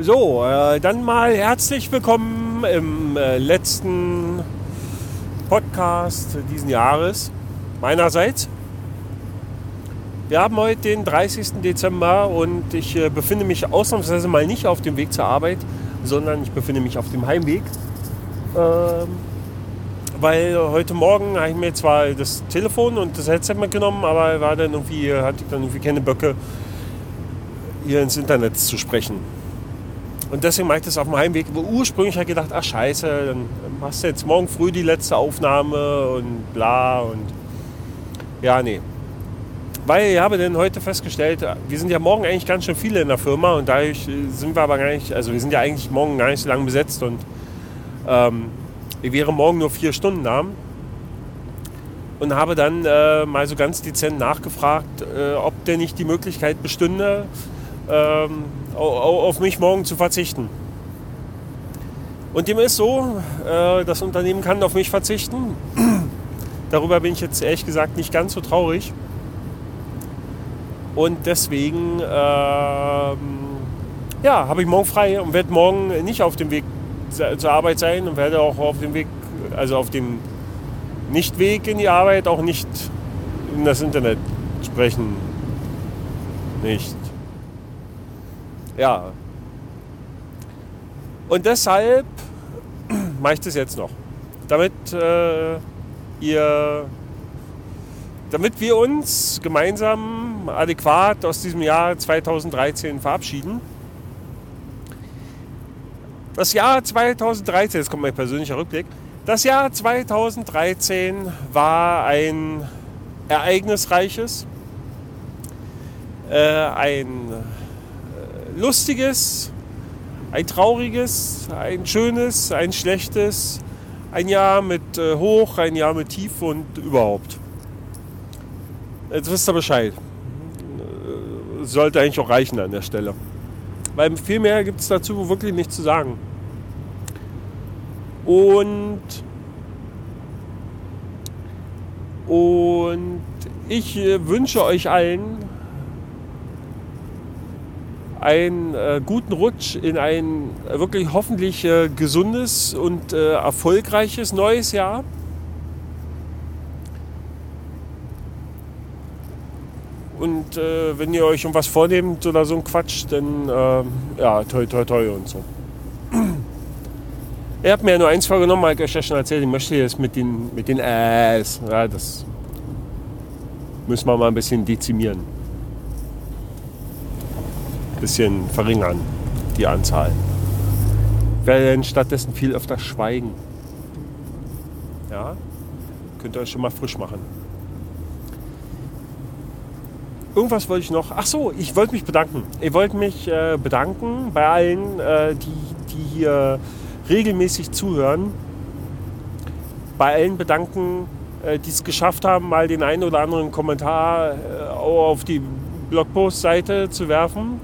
So, äh, dann mal herzlich willkommen im äh, letzten Podcast diesen Jahres meinerseits. Wir haben heute den 30. Dezember und ich äh, befinde mich ausnahmsweise mal nicht auf dem Weg zur Arbeit, sondern ich befinde mich auf dem Heimweg. Ähm, weil heute Morgen habe ich mir zwar das Telefon und das Headset mitgenommen, aber war dann irgendwie, hatte ich dann irgendwie keine Böcke, hier ins Internet zu sprechen. Und deswegen mache ich das auf dem Heimweg. Ursprünglich habe ich gedacht, ach scheiße, dann machst du jetzt morgen früh die letzte Aufnahme und bla und ja, nee. Weil ich habe dann heute festgestellt, wir sind ja morgen eigentlich ganz schön viele in der Firma und dadurch sind wir aber gar nicht, also wir sind ja eigentlich morgen gar nicht so lange besetzt und ähm, ich wäre morgen nur vier Stunden da und habe dann äh, mal so ganz dezent nachgefragt, äh, ob denn nicht die Möglichkeit bestünde, ähm, auf mich morgen zu verzichten. Und dem ist so, äh, das Unternehmen kann auf mich verzichten. Darüber bin ich jetzt ehrlich gesagt nicht ganz so traurig. Und deswegen ähm, ja, habe ich morgen frei und werde morgen nicht auf dem Weg zur Arbeit sein und werde auch auf dem Weg, also auf dem Nichtweg in die Arbeit auch nicht in das Internet sprechen. Nicht. Ja. Und deshalb mache ich das jetzt noch. Damit äh, ihr, damit wir uns gemeinsam adäquat aus diesem Jahr 2013 verabschieden. Das Jahr 2013, jetzt kommt mein persönlicher Rückblick. Das Jahr 2013 war ein ereignisreiches, äh, ein lustiges, ein trauriges, ein schönes, ein schlechtes, ein Jahr mit äh, Hoch, ein Jahr mit Tief und überhaupt. Jetzt wisst ihr Bescheid. Äh, sollte eigentlich auch reichen an der Stelle. Weil viel mehr gibt es dazu wirklich nichts zu sagen. Und, und ich äh, wünsche euch allen einen äh, guten Rutsch in ein äh, wirklich hoffentlich äh, gesundes und äh, erfolgreiches neues Jahr. Und äh, wenn ihr euch um was vornehmt oder so ein Quatsch, dann äh, ja, toi toi toi und so. Ihr habt mir ja nur eins vorgenommen, habe ich euch ja schon erzählt, ich möchte jetzt mit den, mit den Äs, ja, das müssen wir mal ein bisschen dezimieren bisschen verringern, die Anzahl. Ich werde stattdessen viel öfter schweigen. Ja, könnt ihr euch schon mal frisch machen. Irgendwas wollte ich noch. Ach so, ich wollte mich bedanken. Ich wollte mich äh, bedanken bei allen, äh, die, die hier regelmäßig zuhören. Bei allen bedanken, äh, die es geschafft haben, mal den einen oder anderen Kommentar äh, auf die Blogpost-Seite zu werfen.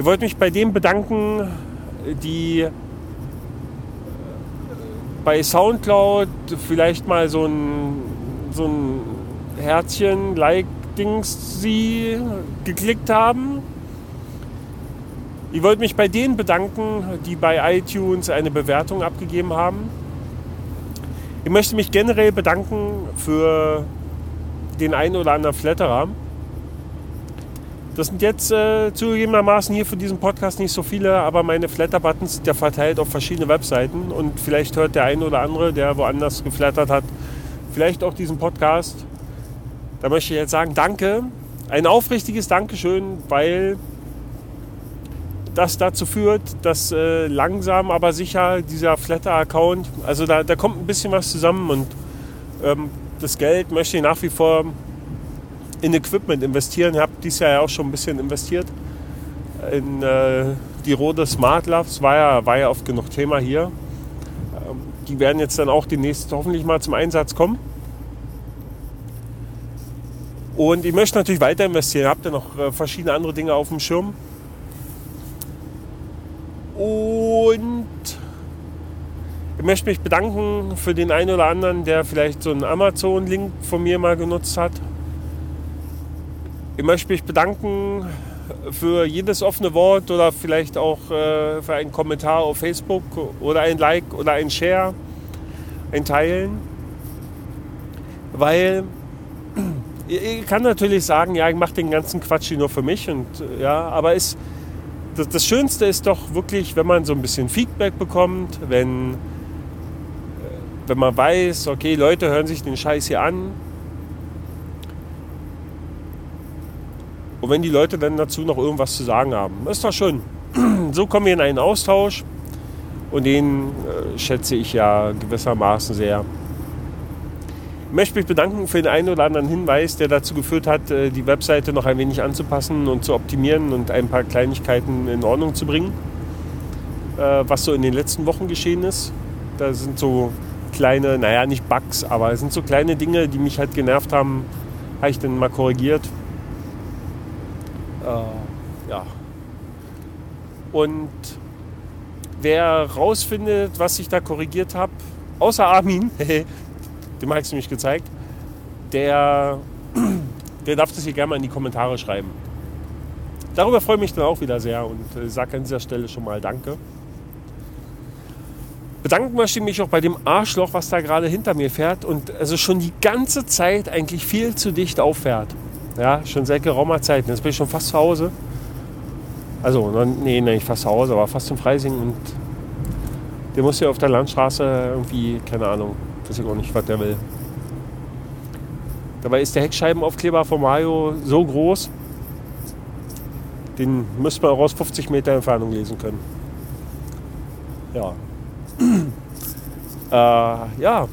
Ich wollte mich bei denen bedanken, die bei Soundcloud vielleicht mal so ein, so ein Herzchen, Like-Dings sie geklickt haben. Ich wollte mich bei denen bedanken, die bei iTunes eine Bewertung abgegeben haben. Ich möchte mich generell bedanken für den einen oder anderen Flatterer. Das sind jetzt äh, zugegebenermaßen hier für diesen Podcast nicht so viele, aber meine Flatter-Buttons sind ja verteilt auf verschiedene Webseiten und vielleicht hört der eine oder andere, der woanders geflattert hat, vielleicht auch diesen Podcast. Da möchte ich jetzt sagen, danke. Ein aufrichtiges Dankeschön, weil das dazu führt, dass äh, langsam aber sicher dieser Flatter-Account, also da, da kommt ein bisschen was zusammen und ähm, das Geld möchte ich nach wie vor in Equipment investieren. Ich habe dieses Jahr ja auch schon ein bisschen investiert in äh, die Rode Smart Labs. War ja, war ja oft genug Thema hier. Ähm, die werden jetzt dann auch demnächst hoffentlich mal zum Einsatz kommen. Und ich möchte natürlich weiter investieren. Habt ihr noch äh, verschiedene andere Dinge auf dem Schirm? Und ich möchte mich bedanken für den einen oder anderen, der vielleicht so einen Amazon-Link von mir mal genutzt hat. Ich möchte mich bedanken für jedes offene Wort oder vielleicht auch äh, für einen Kommentar auf Facebook oder ein Like oder ein Share, ein Teilen. Weil ich kann natürlich sagen, ja, ich mache den ganzen Quatsch hier nur für mich. Und, ja, aber es, das, das Schönste ist doch wirklich, wenn man so ein bisschen Feedback bekommt, wenn, wenn man weiß, okay, Leute hören sich den Scheiß hier an. Und wenn die Leute dann dazu noch irgendwas zu sagen haben, ist doch schön. So kommen wir in einen Austausch und den äh, schätze ich ja gewissermaßen sehr. Ich möchte mich bedanken für den einen oder anderen Hinweis, der dazu geführt hat, äh, die Webseite noch ein wenig anzupassen und zu optimieren und ein paar Kleinigkeiten in Ordnung zu bringen. Äh, was so in den letzten Wochen geschehen ist. Da sind so kleine, naja, nicht Bugs, aber es sind so kleine Dinge, die mich halt genervt haben, habe ich dann mal korrigiert. Äh, ja. Und wer rausfindet, was ich da korrigiert habe, außer Armin, dem habe ich es nämlich gezeigt, der, der darf das hier gerne mal in die Kommentare schreiben. Darüber freue ich mich dann auch wieder sehr und äh, sage an dieser Stelle schon mal Danke. Bedanken möchte ich mich auch bei dem Arschloch, was da gerade hinter mir fährt und also schon die ganze Zeit eigentlich viel zu dicht auffährt. Ja, schon seit geraumer Zeit. Jetzt bin ich schon fast zu Hause. Also, nee, nicht fast zu Hause, aber fast im Freising und der muss ja auf der Landstraße irgendwie, keine Ahnung, weiß ich auch nicht, was der will. Dabei ist der Heckscheibenaufkleber von Mario so groß, den müsste man auch aus 50 Meter Entfernung lesen können. Ja. äh, ja.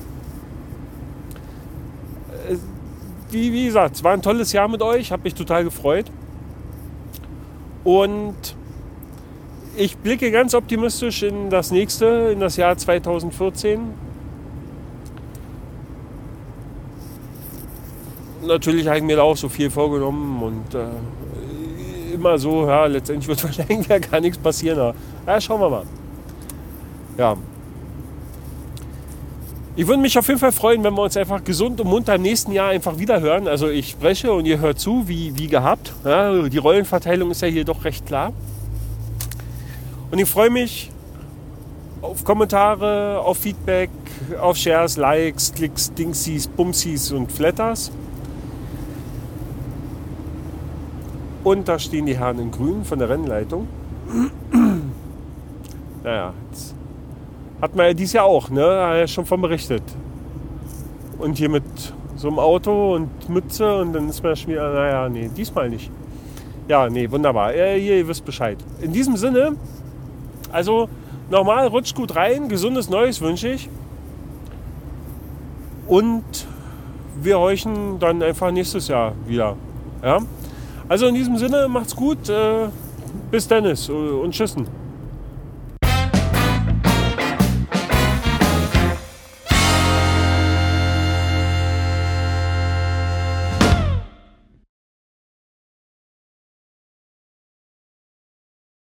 Wie, wie gesagt, es war ein tolles Jahr mit euch, habe mich total gefreut. Und ich blicke ganz optimistisch in das nächste, in das Jahr 2014. Natürlich habe ich mir da auch so viel vorgenommen und äh, immer so, ja, letztendlich wird wahrscheinlich gar nichts passieren. Aber, ja, schauen wir mal. Ja, ich würde mich auf jeden Fall freuen, wenn wir uns einfach gesund und munter im nächsten Jahr einfach wieder hören. Also ich spreche und ihr hört zu, wie, wie gehabt. Ja, die Rollenverteilung ist ja hier doch recht klar. Und ich freue mich auf Kommentare, auf Feedback, auf Shares, Likes, Klicks, Dingsies, Bumsies und Flatters. Und da stehen die Herren in Grün von der Rennleitung. naja, jetzt hat man ja dieses Jahr auch, ne? Hat ja schon von berichtet. Und hier mit so einem Auto und Mütze und dann ist man schon wieder, naja, nee, diesmal nicht. Ja, nee, wunderbar. Ja, hier, ihr wisst Bescheid. In diesem Sinne, also normal rutscht gut rein, gesundes Neues wünsche ich. Und wir horchen dann einfach nächstes Jahr wieder. Ja? Also in diesem Sinne, macht's gut. Äh, bis Dennis und Tschüssen.